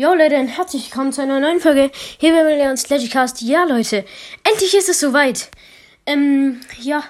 Jo Leute, und herzlich willkommen zu einer neuen Folge hier bei Leons Legicast. Ja Leute, endlich ist es soweit. Ähm, ja,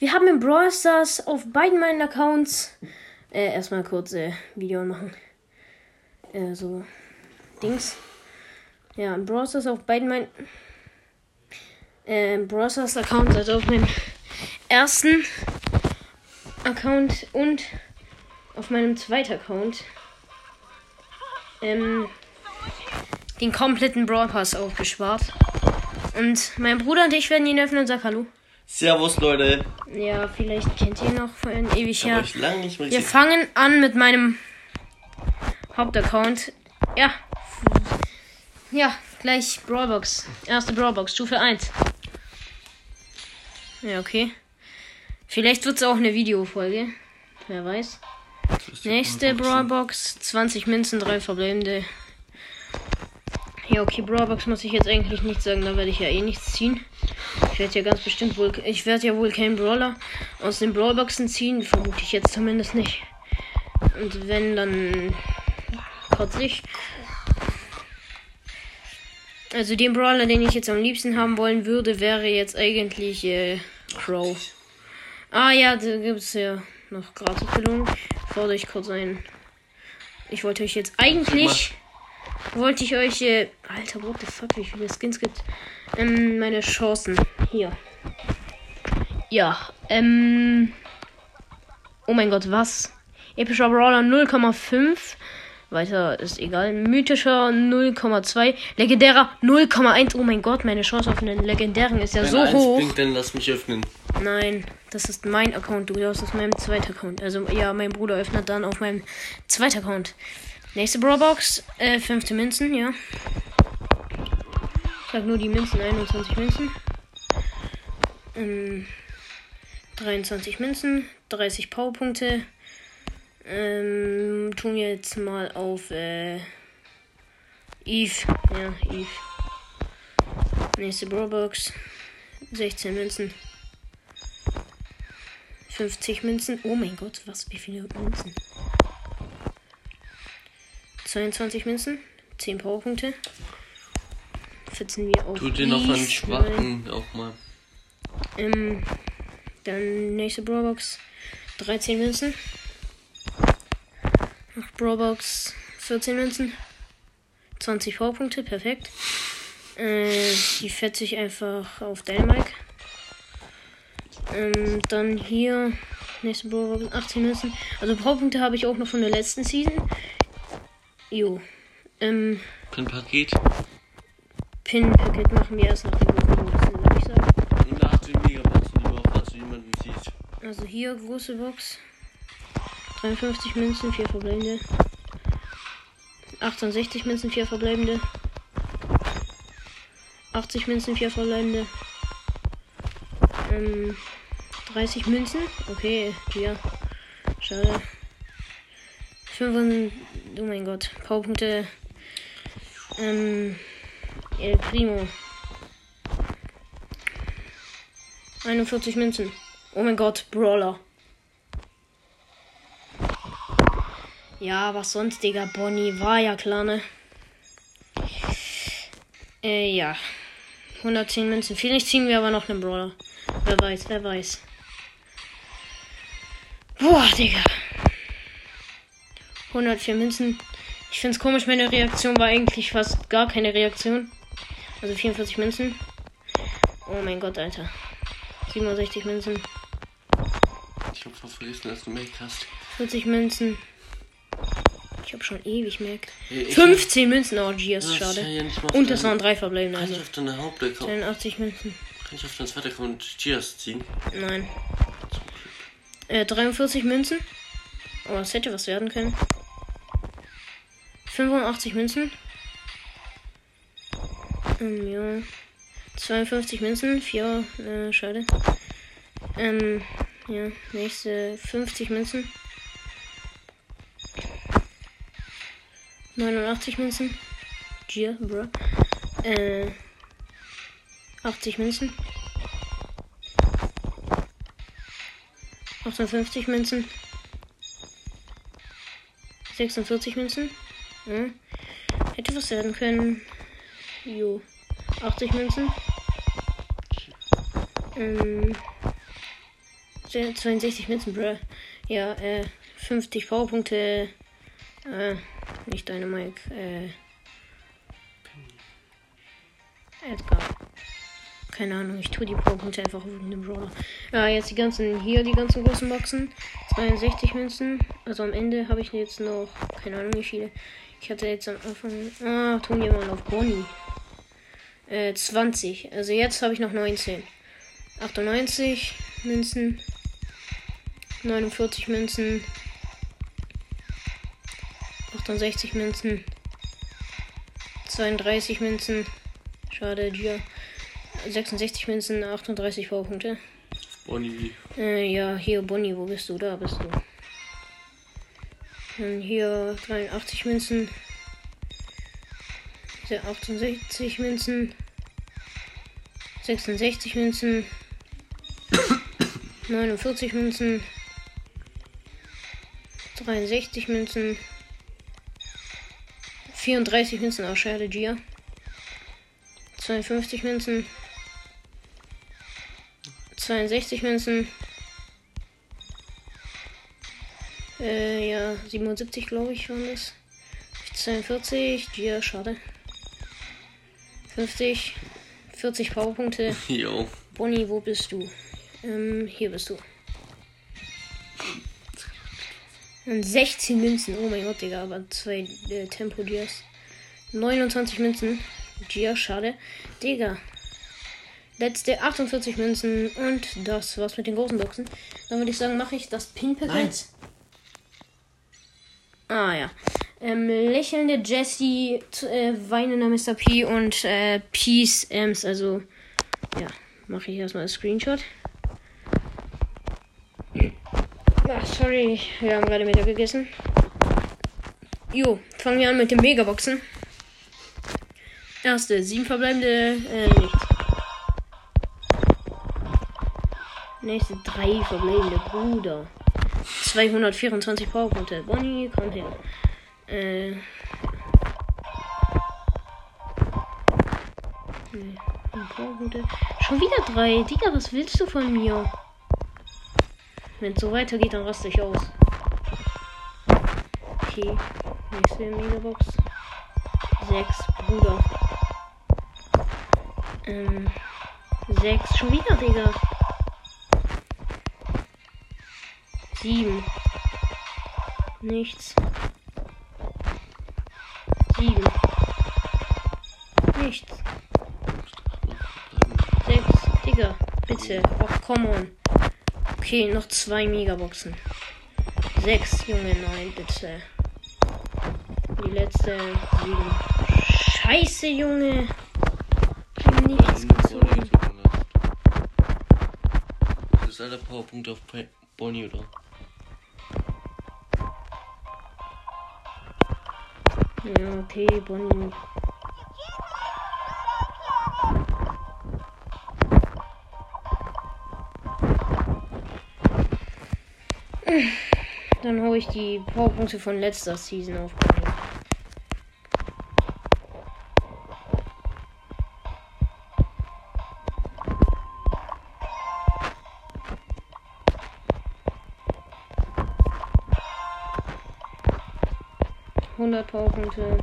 wir haben im Brawl Stars auf beiden meinen Accounts äh, erstmal kurz äh, Video machen. Äh, so Dings. Ja, im Brawl Stars auf beiden meinen äh, Brawl Stars Account, also auf meinem ersten Account und auf meinem zweiten Account ähm, den kompletten Brawl Pass aufgespart. Und mein Bruder und ich werden ihn öffnen und sagen Hallo. Servus, Leute. Ja, vielleicht kennt ihr ihn noch von ewig her. nicht mehr Wir fangen an mit meinem Hauptaccount. Ja. Ja, gleich Brawlbox. Erste Brawlbox, Stufe 1. Ja, okay. Vielleicht wird es auch eine Videofolge. Wer weiß. Nächste Brawlbox, 20 Münzen, 3 verbleibende. Ja, okay, Brawlbox muss ich jetzt eigentlich nicht sagen, da werde ich ja eh nichts ziehen. Ich werde ja ganz bestimmt wohl, ich werde ja wohl keinen Brawler aus den Brawlboxen ziehen, vermute ich jetzt zumindest nicht. Und wenn, dann kotze ich. Also den Brawler, den ich jetzt am liebsten haben wollen würde, wäre jetzt eigentlich äh, Crow. Ah ja, da gibt es ja noch gratis Belohnung. Fordere ich kurz ein. Ich wollte euch jetzt eigentlich. Wollte ich euch. Äh, Alter, what the fuck, wie viele Skins gibt. Ähm, meine Chancen. Hier. Ja, ähm. Oh mein Gott, was? Epischer Brawler 0,5. Weiter ist egal. Mythischer 0,2. Legendärer 0,1. Oh mein Gott, meine Chance auf einen legendären ist ja Wenn so hoch. blinkt, dann lass mich öffnen. Nein, das ist mein Account. Du darfst aus meinem zweiten Account. Also ja, mein Bruder öffnet dann auf meinem zweiten Account. Nächste Brawlbox, äh, 15 Münzen, ja. Ich sag nur die Münzen, 21 Münzen. Ähm, 23 Münzen, 30 Powerpunkte. Ähm, tun wir jetzt mal auf, äh, Eve. Ja, Eve. Nächste Brawlbox, 16 Münzen. 50 Münzen. Oh mein Gott, was? Wie viele Münzen? 22 Münzen. 10 Powerpunkte. 14 wir auf. Tut dir noch einen schwachen auch mal. Ähm, dann nächste Brawlbox. 13 Münzen. Noch Brawlbox. 14 Münzen. 20 Powerpunkte. Perfekt. Äh, die fetze ich einfach auf Dynamite. Ähm, dann hier. Nächste Brawlbox. 18 Münzen. Also Powerpunkte habe ich auch noch von der letzten Season. Jo. Ähm, Ein Paket. Pin-Paket machen wir erst nach den Boxen, würde ich sagen. Und nach den Megaboxen, auch falls du jemanden siehst. Also hier große Box. 53 Münzen, 4 verbleibende. 68 Münzen, 4 verbleibende. 80 Münzen, 4 verbleibende. Ähm, 30 Münzen. Okay, hier. Schade. 5, oh mein Gott. Powerpunkte. Ähm, El Primo. 41 Münzen. Oh mein Gott, Brawler. Ja, was sonst, Digga? Bonnie war ja klar, ne? Äh, ja. 110 Münzen. Vielleicht ziehen wir aber noch einen Brawler. Wer weiß, wer weiß. Boah, Digga. 104 Münzen. Ich find's komisch, meine Reaktion war eigentlich fast gar keine Reaktion. Also 44 Münzen. Oh mein Gott, Alter. 67 Münzen. Ich hab fast vergessen, dass du Make hast. 40 Münzen. Ich habe schon ewig Mac. Ich- 15 Münzen, oh, ist schade. ja Und das waren drei verbleibende, Kann ich also auf deine Hauptaccount, 83 Münzen. kann ich auf deinen zweiten Account Cheers ziehen? Nein. Äh, 43 Münzen. Oh, das hätte was werden können. 85 Münzen. Ähm, ja. 52 Münzen. 4, äh, schade. Ähm, ja. Nächste 50 Münzen. 89 Münzen. Gier, bro. Äh, 80 Münzen. 58 Münzen. 46 Münzen. Ja. Hätte was werden können. Jo. 80 Münzen. Ähm. 62 Münzen, bruh. Ja, äh, 50 Powerpunkte. Äh, nicht deine Mike. Äh. Edgar. Keine Ahnung, ich tue die Powerpunkte einfach wegen dem Brawler. Ja, jetzt die ganzen, hier die ganzen großen Boxen. 62 Münzen. Also am Ende habe ich jetzt noch, keine Ahnung wie viele. Ich hatte jetzt am Anfang, ah, tun jemand auf Bonnie. Äh, 20. Also jetzt habe ich noch 19. 98 Münzen. 49 Münzen. 68 Münzen. 32 Münzen. Schade, Gia. 66 Münzen, 38 Powerpunkte. Bonnie. Äh, ja, hier, Bonnie, wo bist du? Da bist du. Dann hier 83 Münzen. Hier 68 Münzen. 66 Münzen. 49 Münzen. 63 Münzen. 34 Münzen aus Schade Gia. 52 Münzen. 62 Münzen. Äh, ja, 77 glaube ich waren das. 42, Gia, schade. 50, 40 Powerpunkte. Jo. Bonnie, wo bist du? Ähm, hier bist du. Und 16 Münzen. Oh mein Gott, Digga, aber zwei äh, Tempo Dias. 29 Münzen. Gia, schade. Digga. Letzte 48 Münzen und das war's mit den großen Boxen. Dann würde ich sagen, mache ich das jetzt. Ah ja. Ähm, lächelnde Jessie, äh, weinender Mr. P und äh, Peace Ems. Also, ja, mache ich erstmal einen Screenshot. Ach, sorry, wir haben gerade Mittag gegessen. Jo, fangen wir an mit den Megaboxen. Erste, sieben verbleibende, äh, nichts. Nächste, drei verbleibende, Bruder. 224 Powerpunkte. Bonnie, komm her. Äh. Schon wieder drei. Digga, was willst du von mir? Wenn es so weitergeht, dann raste ich aus. Okay. Nächste Megabox. Sechs, Bruder. Ähm. Sechs. Schon wieder, Digga. Sieben. Nichts. Sieben. Nichts. Sechs. Digga, bitte. Och, come on. Okay, noch zwei Megaboxen. Sechs, Junge, nein, bitte. Die letzte. Sieben. Scheiße, Junge. Nichts gezogen. Das ist alle Powerpunkte auf Bonnie, oder? Okay, Bonnie. Dann hau ich die Powerpunkte von letzter Season auf. Powerpunkte.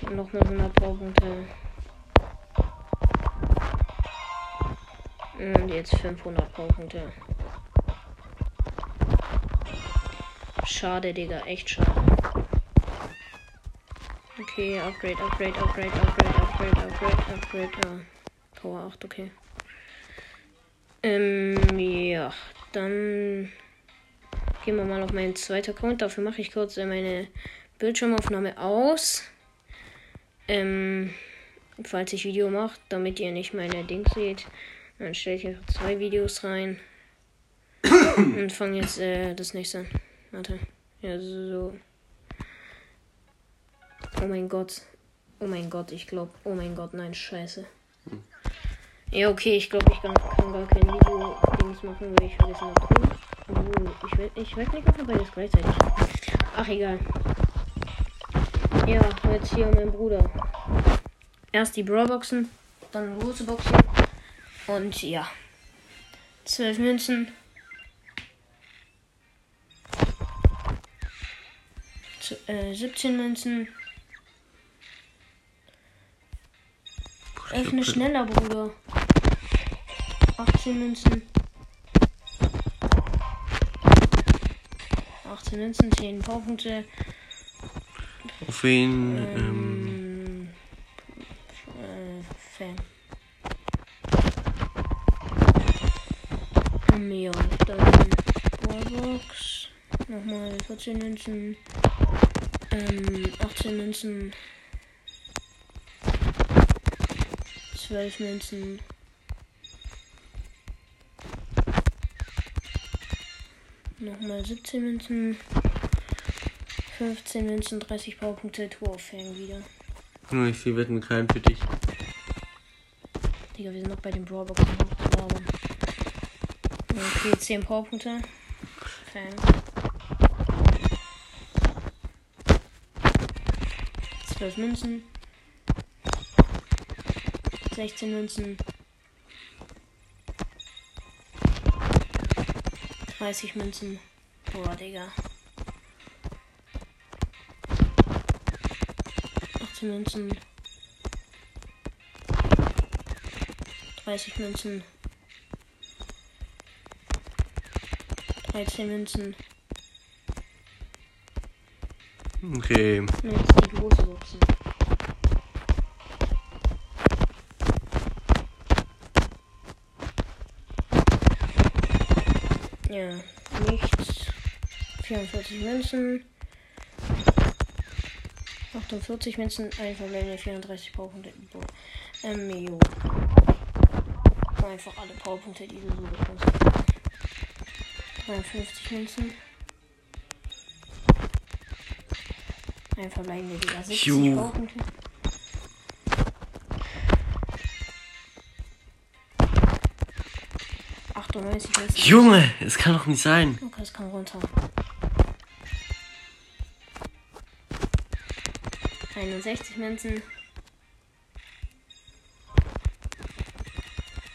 Und nochmal 100 Powerpunkte. Und jetzt 500 Powerpunkte. Schade, Digga, echt schade. Okay, Upgrade, Upgrade, Upgrade, Upgrade, Upgrade, Upgrade, Upgrade. Ah, Power 8, okay. Ähm, ja, dann gehen wir mal auf meinen zweiten Account. Dafür mache ich kurz äh, meine Bildschirmaufnahme aus. Ähm, falls ich Video mache, damit ihr nicht meine Dings seht, dann stelle ich einfach zwei Videos rein. Und fange jetzt äh, das nächste an. Warte. Ja, so. Oh mein Gott. Oh mein Gott, ich glaube. Oh mein Gott, nein, scheiße. Ja, okay, ich glaube, ich kann, kann gar kein Video-Dings machen, weil ich vergessen habe. Obwohl, ich will, ich weiß nicht, ob beides gleichzeitig. Ach, egal. Ja, jetzt hier mein Bruder. Erst die Brawlboxen, dann große Boxen. Und ja. Zwölf Münzen. Z äh, 17 Münzen. Öffne schneller, Bruder. 18 Münzen. 18 Münzen, 10 Powerpunkte. Auf wen? Ähm, Ähm, äh, Fan. Ja, dann Wallbox. Nochmal 14 Münzen. Ähm, 18 Münzen. 12 Münzen. Nochmal 17 Münzen. 15 Münzen, 30 Powerpunkte, Tor auf Fan wieder. nur ich will wetten keinen für dich. Digga, wir sind noch bei den Brawlboxen hochzulabern. Okay, 10 Powerpunkte. Fan. Zwölf Münzen. 16 Münzen. 30 Münzen. Boah, Digga. 18 Münzen. 30 Münzen. 13 Münzen. Okay. Jetzt die große Boxen. Ja, nichts. 44 Münzen. 48 Münzen, ein verbleibende 34 Powerpunkte. Ähm, jo. Einfach alle Powerpunkte, die du so bekommst. 53 Münzen. Ein verbleibende Digga. 70 Ju. Powerpunkte. Achtundneunzig Münzen. Junge, es kann doch nicht sein. Okay, es kann runter. 61 Münzen.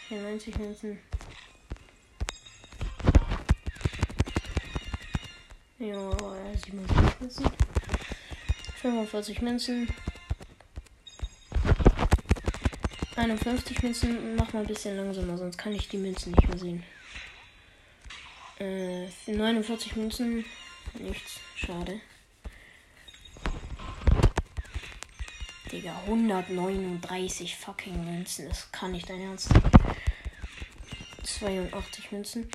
94 Münzen. Ja, 77 Münzen. 45 Münzen. 51 Münzen. Mach mal ein bisschen langsamer, sonst kann ich die Münzen nicht mehr sehen. Äh, für 49 Münzen. Nichts. Schade. Digga, 139 fucking Münzen. Das kann nicht dein Ernst sein. 82 Münzen.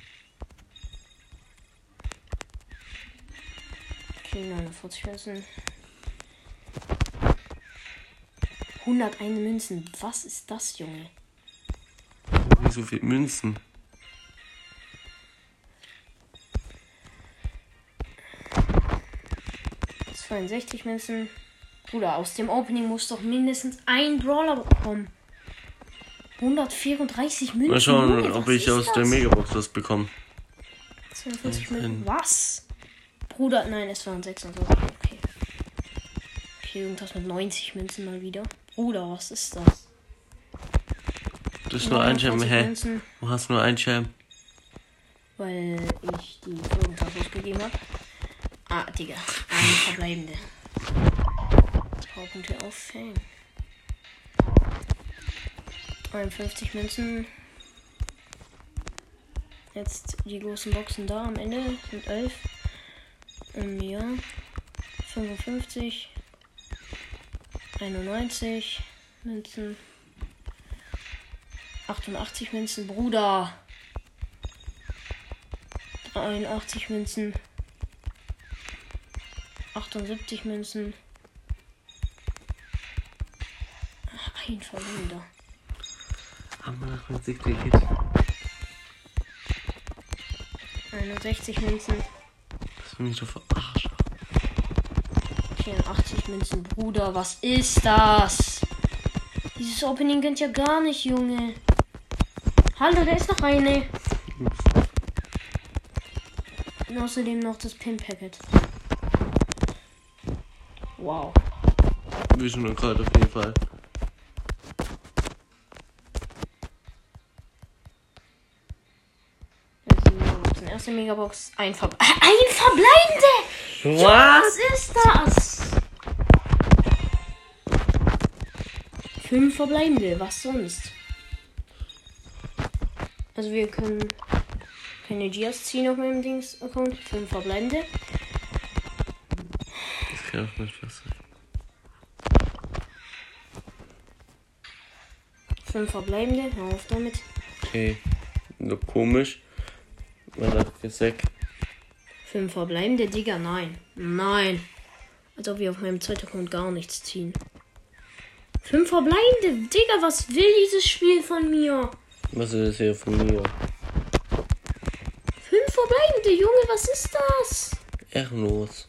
Okay, 49 Münzen. 101 Münzen. Was ist das, Junge? So viel Münzen. Das 62 Münzen. Bruder, aus dem Opening muss doch mindestens ein Brawler kommen. 134 Münzen. Mal schauen, Junge, ob ich aus der das? Megabox was bekomme. 42 Nein. Münzen. Was? Bruder, nein, es waren 26. Okay. Okay, irgendwas mit 90 Münzen mal wieder. Bruder, was ist das? Das ist nur ein. 49 Hä? Du hast nur ein Gem. weil ich die irgendwas ausgegeben habe. Ah, Digga. Eine verbleibende. Powerpunkte auf Fang. 53 Münzen. Jetzt die großen Boxen da am Ende sind 11. Ähm, ja. 55. 91 Münzen. 88 Münzen, Bruder. 83 Münzen. 78 Münzen. Ein wir noch 70 Hit? 61 Münzen. Das will mich doch verarschen. 84 Münzen, Bruder. Was ist das? Dieses Opening gönnt ja gar nicht, Junge. Hallo, da ist noch eine. Und außerdem noch das Pin-Packet. Wow. Vision und Gold auf jeden Fall. Erste Megabox. Ein, Ver ein Verbleibende! Was ist das? Fünf Verbleibende. Was sonst? Also wir können keine Gias ziehen auf meinem Dings-Account. Fünf Verbleibende. Kann auch nicht was sein. Fünf Verbleibende. Hör auf damit. Okay. Nur komisch. Man hat gesagt. Fünf verbleibende, Digga, nein. Nein. Als ob wir auf meinem Zeitaccount gar nichts ziehen. Fünf verbleibende, Digga, was will dieses Spiel von mir? Was ist das hier von mir? Fünf verbleibende, Junge, was ist das? Ehrenlos.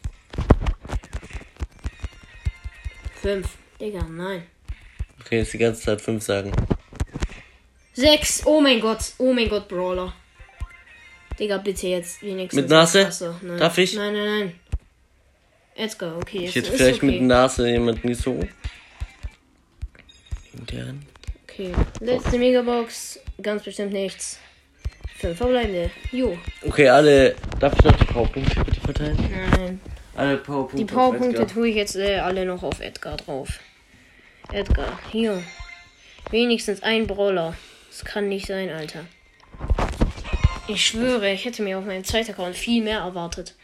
Fünf, Digga, nein. Okay, jetzt die ganze Zeit fünf sagen. Sechs, oh mein Gott, oh mein Gott, Brawler. Digga, bitte jetzt wenigstens. Mit Nase? Achso, nein. Darf ich? Nein, nein, nein. Edgar, okay. Ich hätte vielleicht okay. mit Nase jemanden so. Intern. Okay, letzte Megabox, ganz bestimmt nichts. Fünf verbleibende, jo. Okay, alle. Darf ich noch die Powerpunkte bitte verteilen? Nein. Alle Powerpunkte. Die Powerpunkte tue ich jetzt äh, alle noch auf Edgar drauf. Edgar, hier. Wenigstens ein Brawler. Das kann nicht sein, Alter. Ich schwöre, ich hätte mir auf meinem zweiten Account viel mehr erwartet.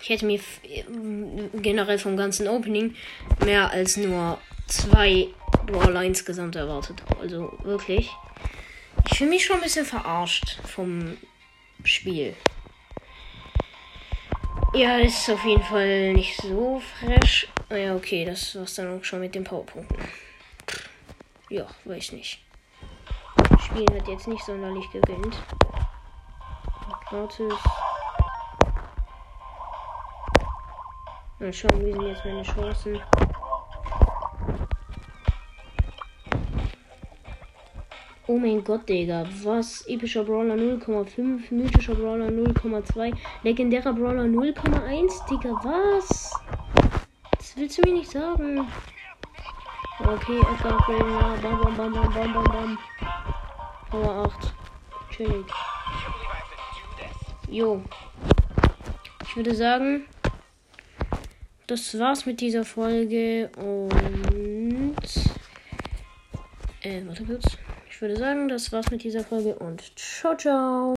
Ich hätte mir äh, generell vom ganzen Opening mehr als nur zwei Brawler insgesamt erwartet. Also wirklich. Ich fühle mich schon ein bisschen verarscht vom Spiel. Ja, ist auf jeden Fall nicht so fresh. Ah Ja, okay, das war's dann auch schon mit den Powerpunkten. Ja, weiß nicht. Das Spiel hat jetzt nicht sonderlich gegönnt. Gratis. Mal schauen, wie sind jetzt meine Chancen. Oh mein Gott, Digga. Was? Epischer Brawler 0,5, mythischer Brawler 0,2, legendärer Brawler 0,1, Digga. Was? Das willst du mir nicht sagen. Okay, Edgar Upgrade, ja. Bam, bam, bam, bam, bam, bam, bam. Power 8. Chillig. Jo. Ich würde sagen, das war's mit dieser Folge und. Äh, warte kurz. Ich würde sagen, das war's mit dieser Folge und ciao, ciao.